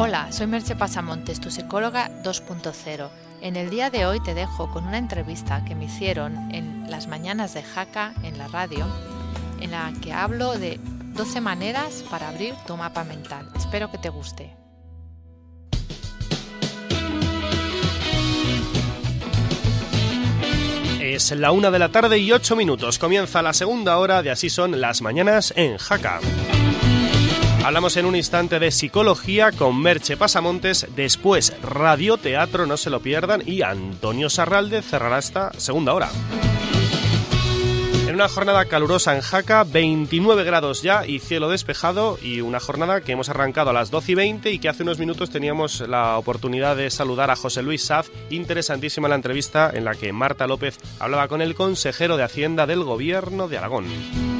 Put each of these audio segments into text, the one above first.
Hola, soy Merche Pasamontes, tu psicóloga 2.0. En el día de hoy te dejo con una entrevista que me hicieron en las mañanas de Jaca en la radio, en la que hablo de 12 maneras para abrir tu mapa mental. Espero que te guste. Es la una de la tarde y ocho minutos. Comienza la segunda hora de Así son las mañanas en Jaca. Hablamos en un instante de psicología con Merche Pasamontes, después radioteatro, no se lo pierdan, y Antonio Sarralde cerrará esta segunda hora. En una jornada calurosa en Jaca, 29 grados ya y cielo despejado y una jornada que hemos arrancado a las 12 y 20 y que hace unos minutos teníamos la oportunidad de saludar a José Luis Saz. Interesantísima la entrevista en la que Marta López hablaba con el consejero de Hacienda del Gobierno de Aragón.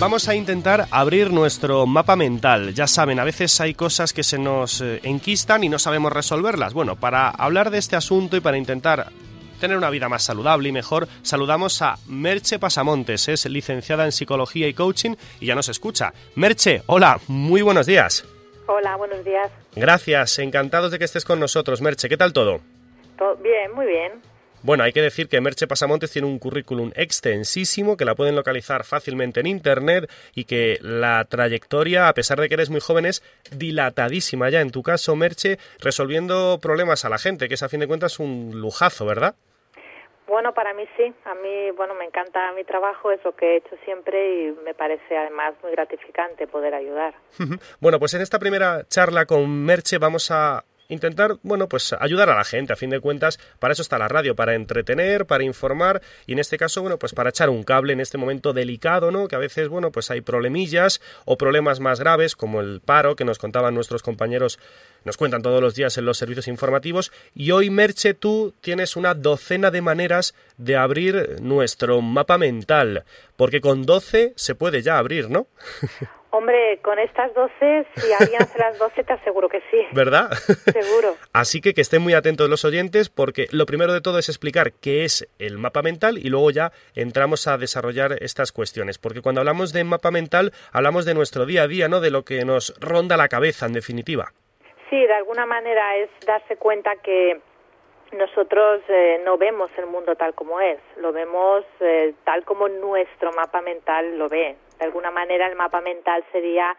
Vamos a intentar abrir nuestro mapa mental. Ya saben, a veces hay cosas que se nos eh, enquistan y no sabemos resolverlas. Bueno, para hablar de este asunto y para intentar tener una vida más saludable y mejor, saludamos a Merche Pasamontes. Es licenciada en psicología y coaching y ya nos escucha. Merche, hola, muy buenos días. Hola, buenos días. Gracias, encantados de que estés con nosotros. Merche, ¿qué tal todo? Todo bien, muy bien. Bueno, hay que decir que Merche Pasamontes tiene un currículum extensísimo que la pueden localizar fácilmente en Internet y que la trayectoria, a pesar de que eres muy joven, es dilatadísima ya en tu caso, Merche, resolviendo problemas a la gente, que es a fin de cuentas un lujazo, ¿verdad? Bueno, para mí sí. A mí, bueno, me encanta mi trabajo, es lo que he hecho siempre y me parece además muy gratificante poder ayudar. bueno, pues en esta primera charla con Merche vamos a intentar, bueno, pues ayudar a la gente, a fin de cuentas, para eso está la radio, para entretener, para informar y en este caso, bueno, pues para echar un cable en este momento delicado, ¿no? Que a veces, bueno, pues hay problemillas o problemas más graves como el paro que nos contaban nuestros compañeros nos cuentan todos los días en los servicios informativos y hoy Merche tú tienes una docena de maneras de abrir nuestro mapa mental, porque con 12 se puede ya abrir, ¿no? Hombre, con estas 12, si alguien hace las 12, te aseguro que sí. ¿Verdad? Seguro. Así que que estén muy atentos los oyentes, porque lo primero de todo es explicar qué es el mapa mental y luego ya entramos a desarrollar estas cuestiones. Porque cuando hablamos de mapa mental, hablamos de nuestro día a día, ¿no? De lo que nos ronda la cabeza, en definitiva. Sí, de alguna manera es darse cuenta que nosotros eh, no vemos el mundo tal como es, lo vemos eh, tal como nuestro mapa mental lo ve. De alguna manera el mapa mental sería,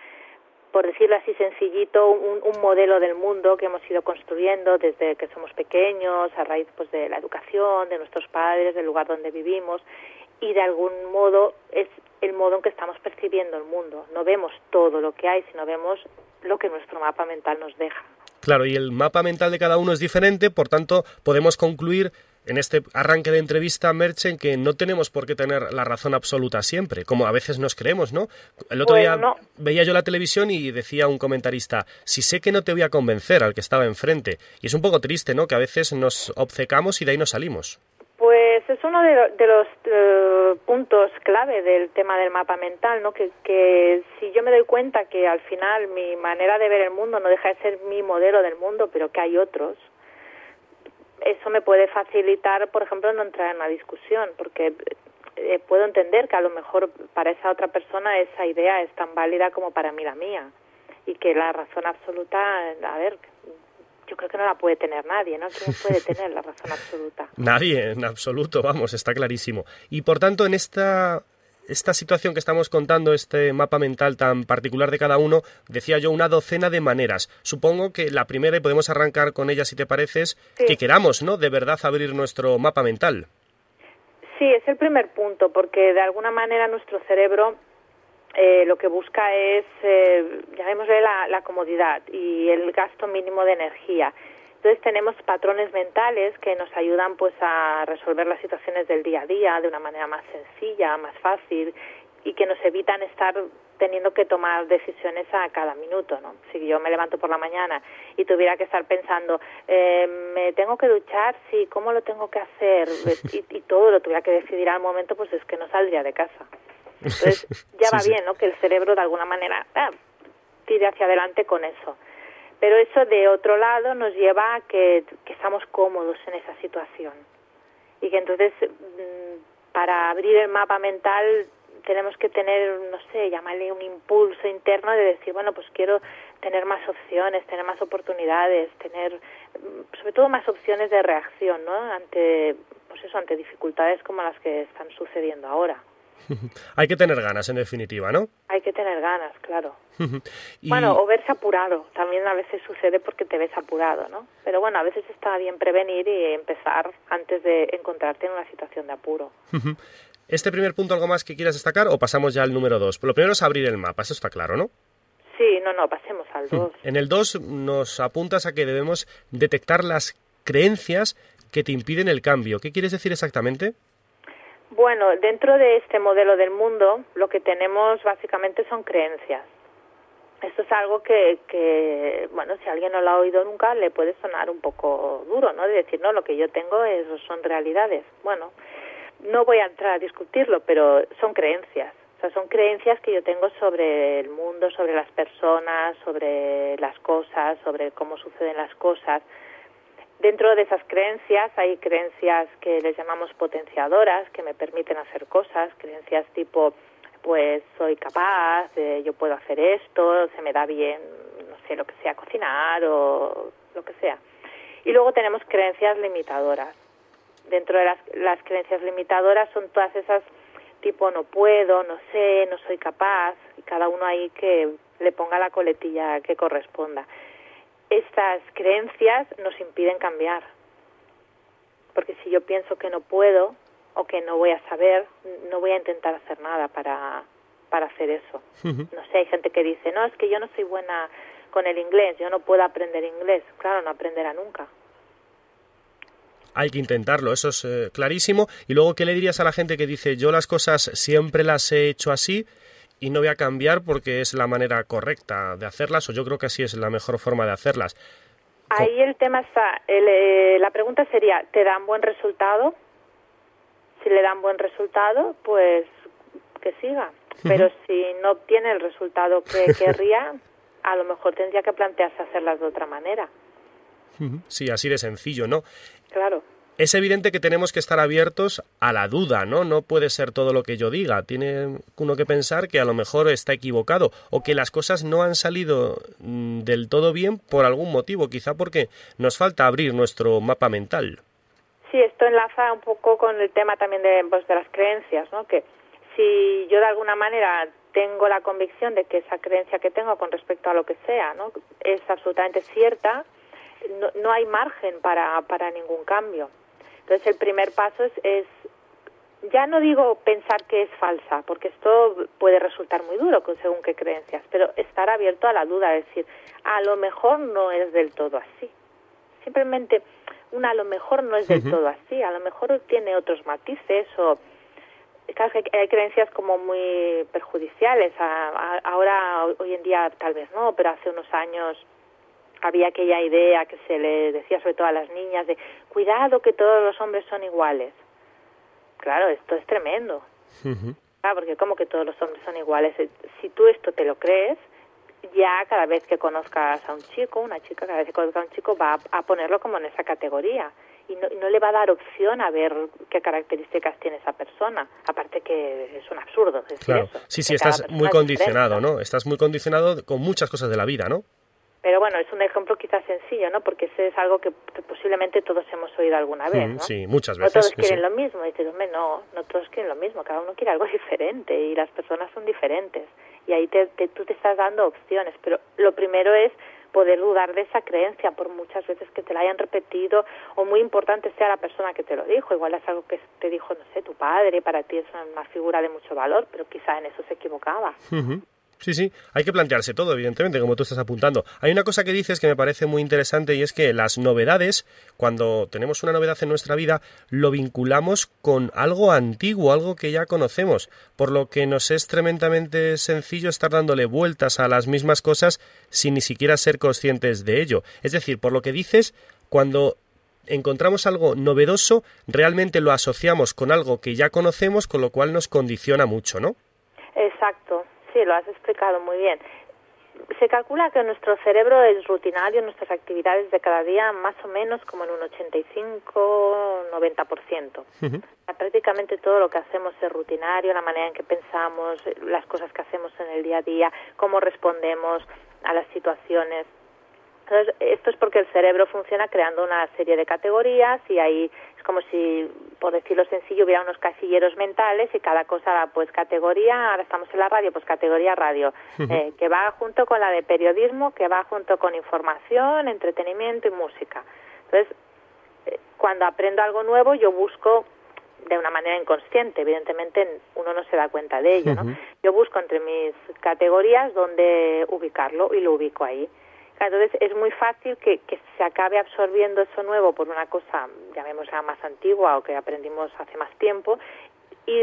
por decirlo así sencillito, un, un, modelo del mundo que hemos ido construyendo desde que somos pequeños, a raíz pues, de la educación, de nuestros padres, del lugar donde vivimos, y de algún modo es el modo en que estamos percibiendo el mundo. No vemos todo lo que hay, sino vemos lo que nuestro mapa mental nos deja. Claro, y el mapa mental de cada uno es diferente, por tanto, podemos concluir en este arranque de entrevista, Merche, en que no tenemos por qué tener la razón absoluta siempre, como a veces nos creemos, ¿no? El otro día veía yo la televisión y decía un comentarista, si sé que no te voy a convencer al que estaba enfrente. Y es un poco triste, ¿no? Que a veces nos obcecamos y de ahí no salimos. Pues es uno de, de los eh, puntos clave del tema del mapa mental, ¿no? Que, que si yo me doy cuenta que al final mi manera de ver el mundo no deja de ser mi modelo del mundo, pero que hay otros, eso me puede facilitar, por ejemplo, no entrar en una discusión, porque eh, puedo entender que a lo mejor para esa otra persona esa idea es tan válida como para mí la mía y que la razón absoluta, a ver, yo creo que no la puede tener nadie, ¿no? ¿Quién puede tener la razón absoluta? Nadie, en absoluto, vamos, está clarísimo. Y por tanto, en esta esta situación que estamos contando, este mapa mental tan particular de cada uno, decía yo, una docena de maneras. Supongo que la primera, y podemos arrancar con ella si te pareces, que queramos, ¿no? De verdad abrir nuestro mapa mental. Sí, es el primer punto, porque de alguna manera nuestro cerebro eh, lo que busca es, eh, llamémosle la, la comodidad y el gasto mínimo de energía. Entonces tenemos patrones mentales que nos ayudan pues a resolver las situaciones del día a día de una manera más sencilla, más fácil y que nos evitan estar teniendo que tomar decisiones a cada minuto, ¿no? Si yo me levanto por la mañana y tuviera que estar pensando, eh, me tengo que duchar, sí, ¿cómo lo tengo que hacer? Y, y todo lo tuviera que decidir al momento, pues es que no saldría de casa. Entonces ya va bien, ¿no? Que el cerebro de alguna manera ah, tire hacia adelante con eso. Pero eso de otro lado nos lleva a que, que estamos cómodos en esa situación y que entonces mm, para abrir el mapa mental tenemos que tener, no sé, llamarle un impulso interno de decir, bueno, pues quiero tener más opciones, tener más oportunidades, tener mm, sobre todo más opciones de reacción, ¿no? Ante, pues eso, ante dificultades como las que están sucediendo ahora. Hay que tener ganas, en definitiva, ¿no? Hay que tener ganas, claro. Bueno, o verse apurado. También a veces sucede porque te ves apurado, ¿no? Pero bueno, a veces está bien prevenir y empezar antes de encontrarte en una situación de apuro. ¿Este primer punto algo más que quieras destacar o pasamos ya al número dos? Lo primero es abrir el mapa, eso está claro, ¿no? Sí, no, no, pasemos al dos. En el dos nos apuntas a que debemos detectar las creencias que te impiden el cambio. ¿Qué quieres decir exactamente? Bueno, dentro de este modelo del mundo, lo que tenemos básicamente son creencias. Esto es algo que, que, bueno, si alguien no lo ha oído nunca, le puede sonar un poco duro, ¿no? De decir, no, lo que yo tengo es, son realidades. Bueno, no voy a entrar a discutirlo, pero son creencias. O sea, son creencias que yo tengo sobre el mundo, sobre las personas, sobre las cosas, sobre cómo suceden las cosas. Dentro de esas creencias hay creencias que les llamamos potenciadoras, que me permiten hacer cosas, creencias tipo, pues soy capaz, yo puedo hacer esto, se me da bien, no sé, lo que sea, cocinar o lo que sea. Y luego tenemos creencias limitadoras. Dentro de las, las creencias limitadoras son todas esas tipo no puedo, no sé, no soy capaz, y cada uno ahí que le ponga la coletilla que corresponda estas creencias nos impiden cambiar. Porque si yo pienso que no puedo o que no voy a saber, no voy a intentar hacer nada para, para hacer eso. No sé, hay gente que dice, no, es que yo no soy buena con el inglés, yo no puedo aprender inglés. Claro, no aprenderá nunca. Hay que intentarlo, eso es eh, clarísimo. Y luego, ¿qué le dirías a la gente que dice, yo las cosas siempre las he hecho así, y no voy a cambiar porque es la manera correcta de hacerlas o yo creo que así es la mejor forma de hacerlas. Ahí el tema está, eh, la pregunta sería, ¿te dan buen resultado? Si le dan buen resultado, pues que siga. Pero si no obtiene el resultado que querría, a lo mejor tendría que plantearse hacerlas de otra manera. Sí, así de sencillo, ¿no? Claro es evidente que tenemos que estar abiertos a la duda, ¿no? No puede ser todo lo que yo diga. Tiene uno que pensar que a lo mejor está equivocado o que las cosas no han salido mm, del todo bien por algún motivo, quizá porque nos falta abrir nuestro mapa mental. Sí, esto enlaza un poco con el tema también de, pues, de las creencias, ¿no? Que si yo de alguna manera tengo la convicción de que esa creencia que tengo con respecto a lo que sea, ¿no? Es absolutamente cierta, no, no hay margen para, para ningún cambio. Entonces el primer paso es, ya no digo pensar que es falsa, porque esto puede resultar muy duro según qué creencias, pero estar abierto a la duda, decir, a lo mejor no es del todo así. Simplemente, una a lo mejor no es del todo así, a lo mejor tiene otros matices o claro que hay creencias como muy perjudiciales. ahora, hoy en día, tal vez no, pero hace unos años había aquella idea que se le decía sobre todo a las niñas de cuidado que todos los hombres son iguales. Claro, esto es tremendo. Ah, porque como que todos los hombres son iguales. Eh, si tú esto te lo crees, ya cada vez que conozcas a un chico, una chica, cada vez que conozca a un chico va a, ponerlo como en esa categoría y no, no, le va a dar opción a ver qué características tiene esa persona. Aparte que es un absurdo claro. Sí, sí, estás muy condicionado, ¿no? Estás muy condicionado con muchas cosas de la vida, ¿no? Pero bueno, es un ejemplo quizás sencillo, ¿no? Porque ese es algo que, posiblemente todos hemos oído alguna vez, ¿no? Sí, muchas veces. No todos quieren lo mismo. Y dices, hombre, no, no todos quieren lo mismo. Cada uno quiere algo diferente y las personas son diferentes. Y ahí te, tú te estás dando opciones. Pero lo primero es poder dudar de esa creencia por muchas veces que te la hayan repetido o muy importante sea la persona que te lo dijo. Igual es algo que te dijo, no sé, tu padre, para ti es una figura de mucho valor, pero quizá en eso se equivocaba. Sí, sí, hay que plantearse todo, evidentemente, como tú estás apuntando. Hay una cosa que dices que me parece muy interesante y es que las novedades, cuando tenemos una novedad en nuestra vida, lo vinculamos con algo antiguo, algo que ya conocemos, por lo que nos es tremendamente sencillo estar dándole vueltas a las mismas cosas sin ni siquiera ser conscientes de ello. Es decir, por lo que dices, cuando encontramos algo novedoso, realmente lo asociamos con algo que ya conocemos, con lo cual nos condiciona mucho, ¿no? Exacto, Sí, lo has explicado muy bien. se calcula que nuestro cerebro es rutinario, nuestras actividades de cada día más o menos como en un 85-90%. Prácticamente todo lo que hacemos es rutinario, la manera en que pensamos, las cosas que hacemos en el día a día, cómo respondemos a las situaciones. Entonces, esto es porque el cerebro funciona creando una serie de categorías y ahí es como si, por decirlo sencillo, hubiera unos casilleros mentales y cada cosa, pues categoría, ahora estamos en la radio, pues categoría radio, eh, que va junto con la de periodismo, que va junto con información, entretenimiento y música. Entonces, eh, cuando aprendo algo nuevo, yo busco de una manera inconsciente, evidentemente uno no se da cuenta de ello, ¿no? Yo busco entre mis categorías dónde ubicarlo y lo ubico ahí. Entonces es muy fácil que, que, se acabe absorbiendo eso nuevo por una cosa, llamémosla más antigua o que aprendimos hace más tiempo, y,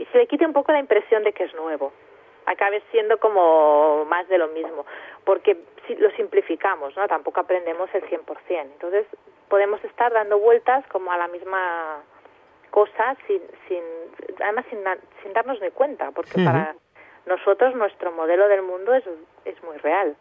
y se le quite un poco la impresión de que es nuevo. Acabe siendo como más de lo mismo, porque si lo simplificamos, ¿no? Tampoco aprendemos el 100%. Entonces podemos estar dando vueltas como a la misma cosa sin, sin además sin, sin darnos ni cuenta, porque para nosotros nuestro modelo del mundo es, es muy real.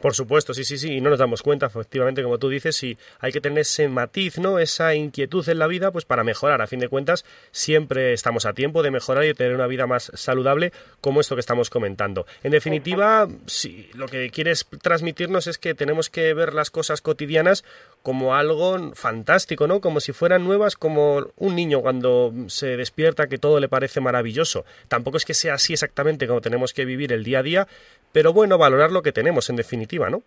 Por supuesto, sí, sí, sí, y no nos damos cuenta, efectivamente, como tú dices, y hay que tener ese matiz, ¿no? Esa inquietud en la vida, pues para mejorar. A fin de cuentas, siempre estamos a tiempo de mejorar y tener una vida más saludable, como esto que estamos comentando. En definitiva, sí, lo que quieres transmitirnos es que tenemos que ver las cosas cotidianas como algo fantástico, ¿no? Como si fueran nuevas, como un niño cuando se despierta que todo le parece maravilloso. Tampoco es que sea así exactamente como tenemos que vivir el día a día, pero bueno, valorar lo que tenemos en definitiva, ¿no?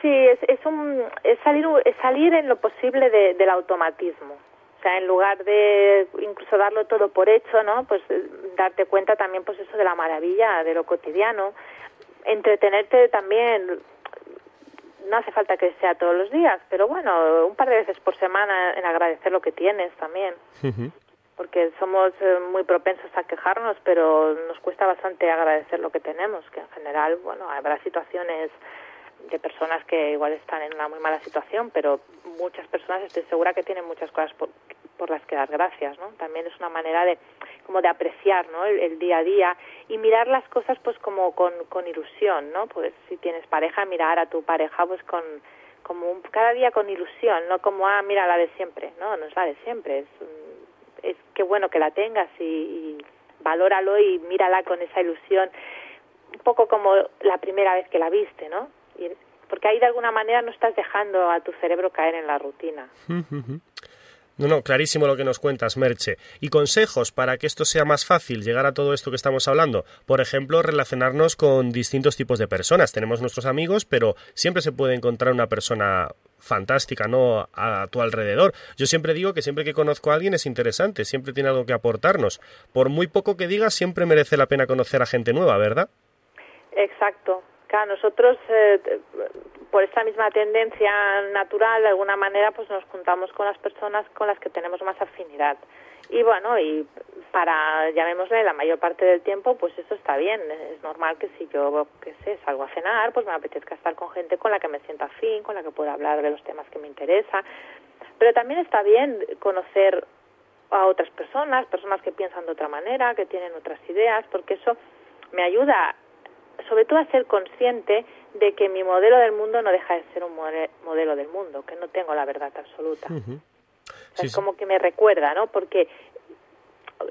Sí, es, es, un, es salir, es salir en lo posible de, del automatismo. O sea, en lugar de incluso darlo todo por hecho, ¿no? Pues eh, darte cuenta también, pues eso de la maravilla, de lo cotidiano. Entretenerte también, no hace falta que sea todos los días, pero bueno, un par de veces por semana en agradecer lo que tienes también porque somos eh, muy propensos a quejarnos, pero nos cuesta bastante agradecer lo que tenemos, que en general, bueno, habrá situaciones de personas que igual están en una muy mala situación, pero muchas personas estoy segura que tienen muchas cosas por, por las que dar gracias, ¿no? También es una manera de como de apreciar, ¿no? El, día a día y mirar las cosas pues como con, con ilusión, ¿no? Pues si tienes pareja, mirar a tu pareja pues con como un, cada día con ilusión, no como ah mira la de siempre, no, no es la de siempre, es es qué bueno que la tengas y, y valóralo y mírala con esa ilusión, un poco como la primera vez que la viste, ¿no? Y, porque ahí de alguna manera no estás dejando a tu cerebro caer en la rutina. No, no, clarísimo lo que nos cuentas, Merche. ¿Y consejos para que esto sea más fácil, llegar a todo esto que estamos hablando? Por ejemplo, relacionarnos con distintos tipos de personas. Tenemos nuestros amigos, pero siempre se puede encontrar una persona fantástica, ¿no? A tu alrededor. Yo siempre digo que siempre que conozco a alguien es interesante, siempre tiene algo que aportarnos. Por muy poco que digas, siempre merece la pena conocer a gente nueva, ¿verdad? Exacto. Claro, nosotros eh, por esta misma tendencia natural, de alguna manera, pues nos juntamos con las personas con las que tenemos más afinidad. Y bueno, y para, llamémosle, la mayor parte del tiempo, pues eso está bien. Es normal que si yo, qué sé, salgo a cenar, pues me apetezca estar con gente con la que me sienta afín, con la que pueda hablar de los temas que me interesan. Pero también está bien conocer a otras personas, personas que piensan de otra manera, que tienen otras ideas, porque eso me ayuda sobre todo a ser consciente de que mi modelo del mundo no deja de ser un modelo del mundo, que no tengo la verdad absoluta. Es como que me recuerda, ¿no? Porque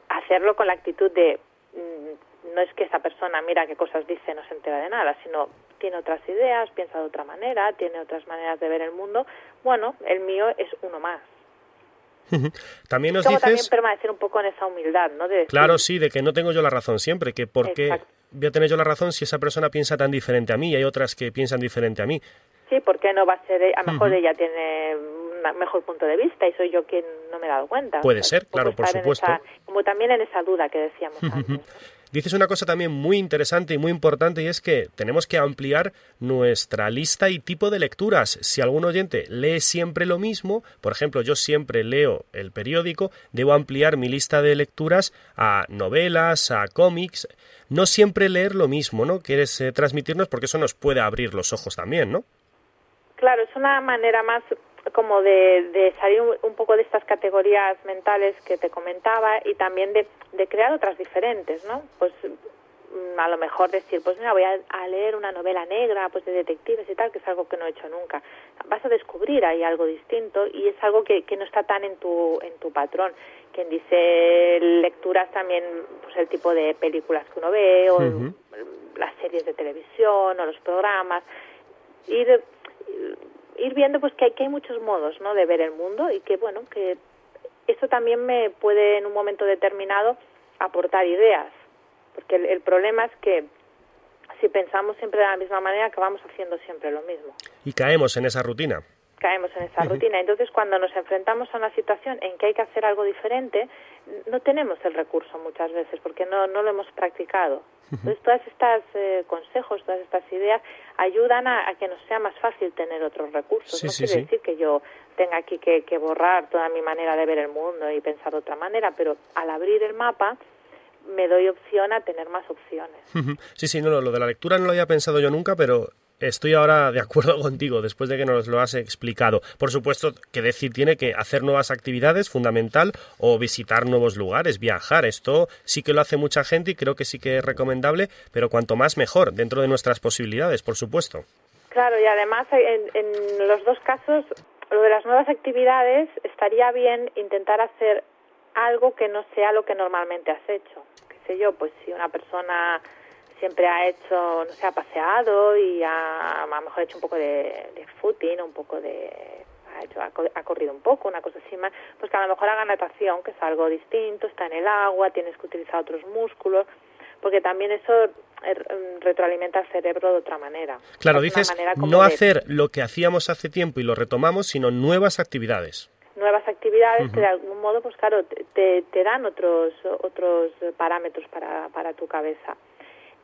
hacerlo con la actitud de mm, no es que esa persona mira qué cosas dice no se entera de nada, sino tiene otras ideas, piensa de otra manera, tiene otras maneras de ver el mundo. Bueno, el mío es uno más. también nos dices... también permanecer un poco en esa humildad, ¿no? Claro, sí, de que no tengo yo la razón siempre, que porque voy a tener yo la razón si esa persona piensa tan diferente a mí y hay otras que piensan diferente a mí. Sí, porque no va a ser, a lo mejor ella tiene mejor punto de vista y soy yo quien no me he dado cuenta. Puede ser, claro, por supuesto. como también en esa duda que decíamos antes. Dices una cosa también muy interesante y muy importante y es que tenemos que ampliar nuestra lista y tipo de lecturas. Si algún oyente lee siempre lo mismo, por ejemplo, yo siempre leo el periódico, debo ampliar mi lista de lecturas a novelas, a cómics, no siempre leer lo mismo, ¿no? Quieres eh, transmitirnos porque eso nos puede abrir los ojos también, ¿no? Claro, es una manera más como de, de salir un, poco de estas categorías mentales que te comentaba y también de, de crear otras diferentes, ¿no? Pues mm, a lo mejor decir, pues mira, voy a, leer una novela negra, pues de detectives y tal, que es algo que no he hecho nunca. Vas a descubrir ahí algo distinto y es algo que, que no está tan en tu, en tu patrón. Quien dice lecturas también, pues el tipo de películas que uno ve o las series de televisión o los programas. Ir, ir viendo pues que hay, que hay muchos modos, ¿no? De ver el mundo y que, bueno, que eso también me puede en un momento determinado aportar ideas, porque el, problema es que si pensamos siempre de la misma manera acabamos haciendo siempre lo mismo. Y caemos en esa rutina. Caemos en esa rutina. Entonces, cuando nos enfrentamos a una situación en que hay que hacer algo diferente, no tenemos el recurso muchas veces porque no, no lo hemos practicado. Entonces, todas estas eh, consejos, todas estas ideas ayudan a, que nos sea más fácil tener otros recursos. no quiere decir que yo tenga aquí que, borrar toda mi manera de ver el mundo y pensar de otra manera, pero al abrir el mapa me doy opción a tener más opciones. Sí, sí, no, no, lo de la lectura no lo había pensado yo nunca, pero estoy ahora de acuerdo contigo después de que nos lo has explicado. Por supuesto que decir tiene que hacer nuevas actividades, fundamental, o visitar nuevos lugares, viajar. Esto sí que lo hace mucha gente y creo que sí que es recomendable, pero cuanto más mejor, dentro de nuestras posibilidades, por supuesto. Claro, y además en, en los dos casos, lo de las nuevas actividades, estaría bien intentar hacer algo que no sea lo que normalmente has hecho. Qué sé yo, pues si una persona siempre ha hecho, no sé, ha paseado y ha, a lo mejor ha hecho un poco de, de footing, un poco de ha, hecho, ha, corrido un poco, una cosa así más, pues que a lo mejor haga natación, que es algo distinto, está en el agua, tienes que utilizar otros músculos, porque también eso mm, retroalimenta el cerebro de otra manera. Claro, dices no hacer lo que hacíamos hace tiempo y lo retomamos, sino nuevas actividades. Nuevas actividades que de algún modo pues claro te, te dan otros otros parámetros para, para tu cabeza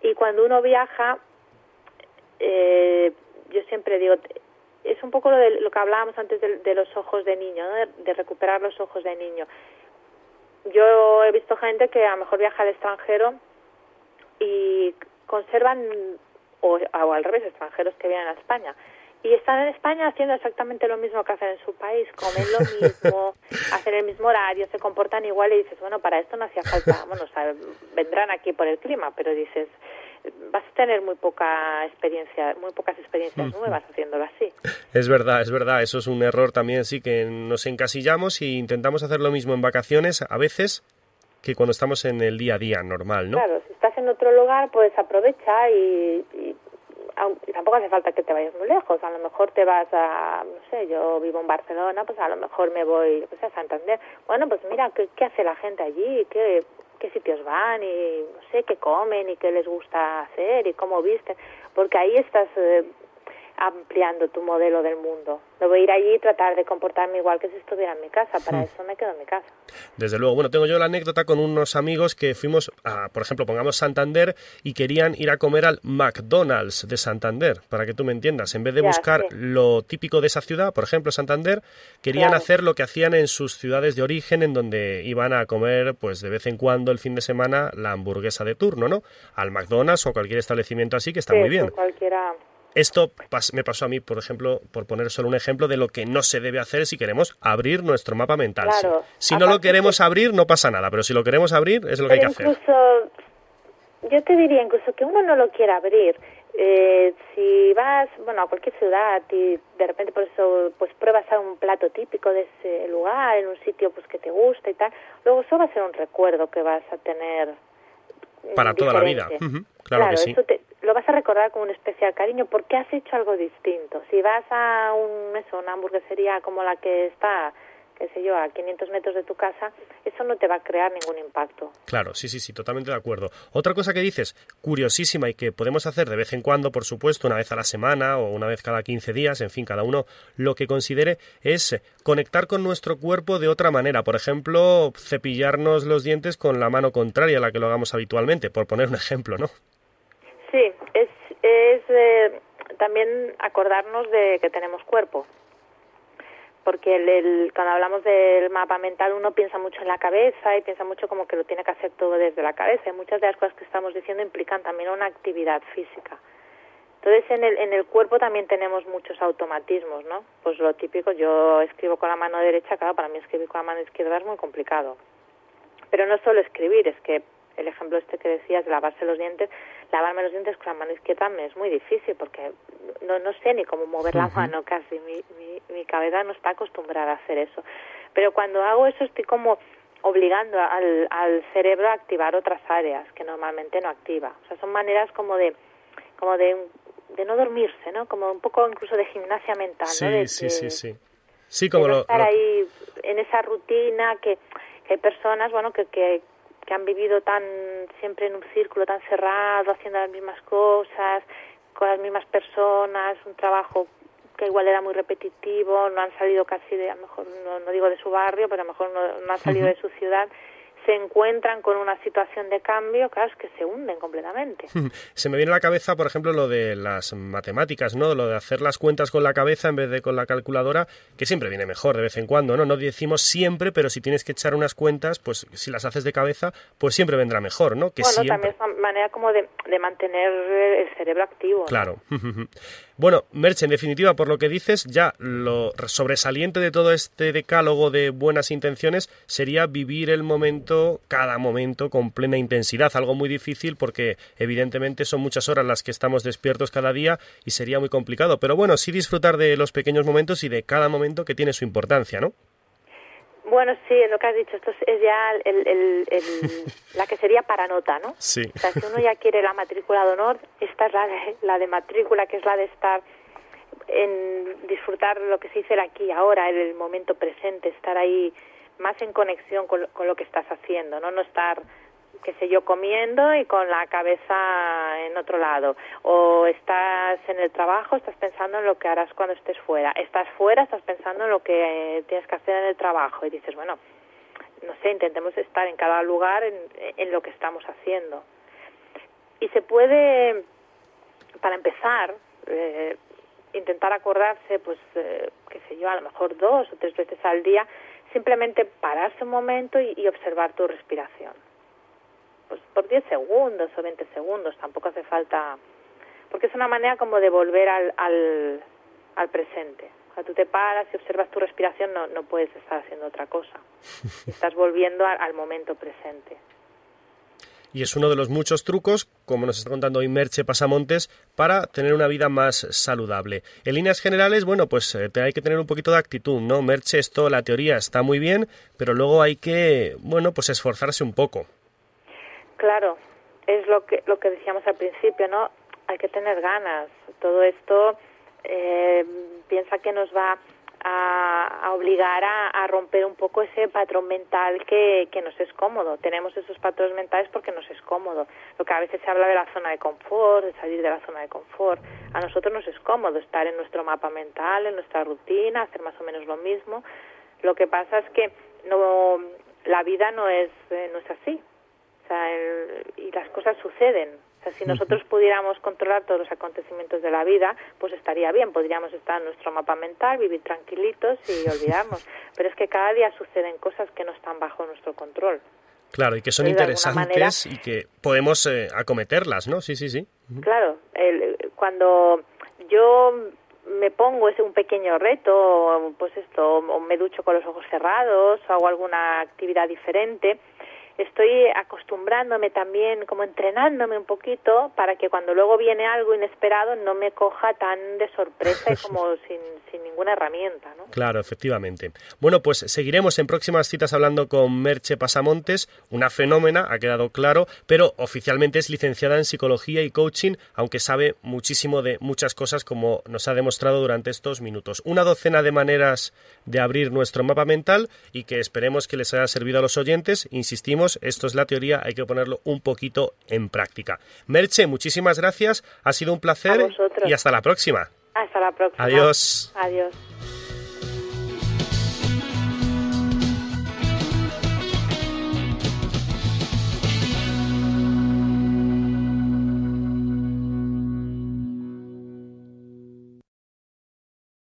y cuando uno viaja, eh, yo siempre digo, es un poco lo, de, lo que hablábamos antes de, los ojos de niño, de, recuperar los ojos de niño. Yo he visto gente que a lo mejor viaja al extranjero y conservan, o al revés, extranjeros que vienen a España, y están en España haciendo exactamente lo mismo que hacen en su país, comen lo mismo, hacen el mismo horario, se comportan igual y dices, bueno, para esto no hacía falta, bueno, o vendrán aquí por el clima, pero dices, vas a tener muy poca experiencia, muy pocas experiencias nuevas haciéndolo así. Es verdad, es verdad, eso es un error también, sí, que nos encasillamos y intentamos hacer lo mismo en vacaciones a veces que cuando estamos en el día a día normal, ¿no? Claro, si estás en otro lugar, pues aprovecha y tampoco hace falta que te vayas muy lejos, a lo mejor te vas a, no sé, yo vivo en Barcelona, pues a lo mejor me voy pues a Santander. Bueno, pues mira, ¿qué, qué hace la gente allí? ¿Qué, ¿Qué sitios van? Y no sé, qué comen y qué les gusta hacer y cómo visten. Porque ahí estás eh, ampliando tu modelo del mundo. Debo ir allí y tratar de comportarme igual que si estuviera en mi casa. Para hmm. eso me quedo en mi casa. Desde luego. Bueno, tengo yo la anécdota con unos amigos que fuimos, a, por ejemplo, pongamos Santander y querían ir a comer al McDonald's de Santander, para que tú me entiendas. En vez de buscar lo típico de esa ciudad, por ejemplo, Santander, querían hacer lo que hacían en sus ciudades de origen, en donde iban a comer, pues de vez en cuando, el fin de semana, la hamburguesa de turno, ¿no? Al McDonald's o cualquier establecimiento así, que está muy bien. Cualquiera esto me pasó a mí, por ejemplo, por poner solo un ejemplo de lo que no se debe hacer si queremos abrir nuestro mapa mental. si no lo queremos abrir, no pasa nada, pero si lo queremos abrir, es lo que hay que hacer. Incluso, yo te diría incluso que uno no lo quiera abrir. Eh, si vas, bueno, a cualquier ciudad y de repente por eso pues pruebas a un plato típico de ese lugar, en un sitio pues que te gusta y tal, luego eso va a ser un recuerdo que vas a tener para toda la vida. claro, que sí. Eso te, lo vas a recordar con un especial cariño porque has hecho algo distinto. Si vas a un, eso, una hamburguesería como la que está, qué sé yo, a 500 metros de tu casa, eso no te va a crear ningún impacto. Claro, sí, sí, sí, totalmente de acuerdo. Otra cosa que dices, curiosísima y que podemos hacer de vez en cuando, por supuesto, una vez a la semana o una vez cada 15 días, en fin, cada uno lo que considere, es conectar con nuestro cuerpo de otra manera. Por ejemplo, cepillarnos los dientes con la mano contraria a la que lo hagamos habitualmente, por poner un ejemplo, ¿no? Sí, es, eh, también acordarnos de que tenemos cuerpo. Porque el, cuando hablamos del mapa mental uno piensa mucho en la cabeza y piensa mucho como que lo tiene que hacer todo desde la cabeza. Y muchas de las cosas que estamos diciendo implican también una actividad física. Entonces en el, en el cuerpo también tenemos muchos automatismos, ¿no? Pues lo típico, yo escribo con la mano derecha, claro, para mí escribir con la mano izquierda es muy complicado. Pero no solo escribir, es que el ejemplo este que decías de lavarse los dientes, lavarme los dientes con la mano izquierda me es muy difícil porque no, no sé ni cómo mover la mano casi, mi, mi, mi cabeza no está acostumbrada a hacer eso. Pero cuando hago eso estoy como obligando al, al cerebro a activar otras áreas que normalmente no activa. O sea, son maneras como de como de, de no dormirse, ¿no? Como un poco incluso de gimnasia mental, sí, ¿no? De, sí, sí, sí. Sí, como de no lo, estar lo- ahí en esa rutina que, que hay personas, bueno, que, que, que han vivido tan siempre en un círculo tan cerrado, haciendo las mismas cosas, con las mismas personas, un trabajo que igual era muy repetitivo, no han salido casi de, a lo mejor no, no digo de su barrio, pero a lo mejor no, no han salido de su ciudad, se encuentran con una situación de cambio, claro, es que se hunden completamente. Se me viene a la cabeza, por ejemplo, lo de las matemáticas, ¿no? Lo de hacer las cuentas con la cabeza en vez de con la calculadora, que siempre viene mejor de vez en cuando, ¿no? No decimos siempre, pero si tienes que echar unas cuentas, pues si las haces de cabeza, pues siempre vendrá mejor, ¿no? Que bueno, siempre. también es una manera como de, de mantener el cerebro activo. ¿no? Claro. Bueno, Merche, en definitiva, por lo que dices, ya lo sobresaliente de todo este decálogo de buenas intenciones sería vivir el momento, cada momento, con plena intensidad. Algo muy difícil porque, evidentemente, son muchas horas las que estamos despiertos cada día y sería muy complicado. Pero bueno, sí disfrutar de los pequeños momentos y de cada momento que tiene su importancia, ¿no? Bueno, sí, es lo que has dicho. Esto es, ya el, el- el- la que sería para nota, ¿no? Sí. O sea, si uno ya quiere la matrícula de honor, esta es la de, la de matrícula, que es la de estar en disfrutar lo que se dice el aquí ahora, en el momento presente, estar ahí más en conexión con, lo- con lo que estás haciendo, ¿no? No estar, qué sé yo, comiendo y con la cabeza en otro lado. O estás en el trabajo, estás pensando en lo que harás cuando estés fuera. Estás fuera, estás pensando en lo que eh, tienes que hacer en el trabajo. Y dices, bueno, no sé, intentemos estar en cada lugar en, lo que estamos haciendo. Y se puede, para empezar, eh, intentar acordarse, pues, eh, qué sé yo, a lo mejor dos o tres veces al día, simplemente pararse un momento y observar tu respiración. Pues por 10 segundos o 20 segundos, tampoco hace falta, porque es una manera como de volver al, al, al presente. O sea, tú te paras y observas tu respiración, no, no puedes estar haciendo otra cosa. Estás volviendo al, al momento presente. Y es uno de los muchos trucos, como nos está contando hoy Merche Pasamontes, para tener una vida más saludable. En líneas generales, bueno, pues eh, te- hay que tener un poquito de actitud, ¿no? Merche, esto, la teoría está muy bien, pero luego hay que, bueno, pues esforzarse un poco. Claro, es lo que lo que decíamos al principio, ¿no? Hay que tener ganas. Todo esto eh, piensa que nos va a, a obligar a, a romper un poco ese patrón mental que, que nos es cómodo. Tenemos esos patrones mentales porque nos es cómodo. Lo que a veces se habla de la zona de confort, de salir de la zona de confort. A nosotros nos es cómodo estar en nuestro mapa mental, en nuestra rutina, hacer más o menos lo mismo. Lo que pasa es que no la vida no es eh, no es así. O sea, el- y las cosas suceden. O sea, si nosotros pudiéramos controlar todos los acontecimientos de la vida, pues estaría bien. Podríamos estar en nuestro mapa mental, vivir tranquilitos y olvidarnos. Pero es que cada día suceden cosas que no están bajo nuestro control. Claro, y que son interesantes y que podemos eh, acometerlas, ¿no? Sí, sí, sí. Claro, el- cuando yo me pongo ese un pequeño reto, pues esto, o me ducho con los ojos cerrados, o hago alguna actividad diferente, estoy acostumbrándome también, como entrenándome un poquito para que cuando luego viene algo inesperado no me coja tan de sorpresa y como sin, sin ninguna herramienta, ¿no? Claro, efectivamente. Bueno, pues seguiremos en próximas citas hablando con Merche Pasamontes, una fenómena, ha quedado claro, pero oficialmente es licenciada en psicología y coaching, aunque sabe muchísimo de muchas cosas como nos ha demostrado durante estos minutos. Una docena de maneras de abrir nuestro mapa mental y que esperemos que les haya servido a los oyentes. Insistimos, esto es la teoría, hay que ponerlo un poquito en práctica. Merche, muchísimas gracias, ha sido un placer y hasta la próxima. Hasta la próxima. Adiós. Adiós.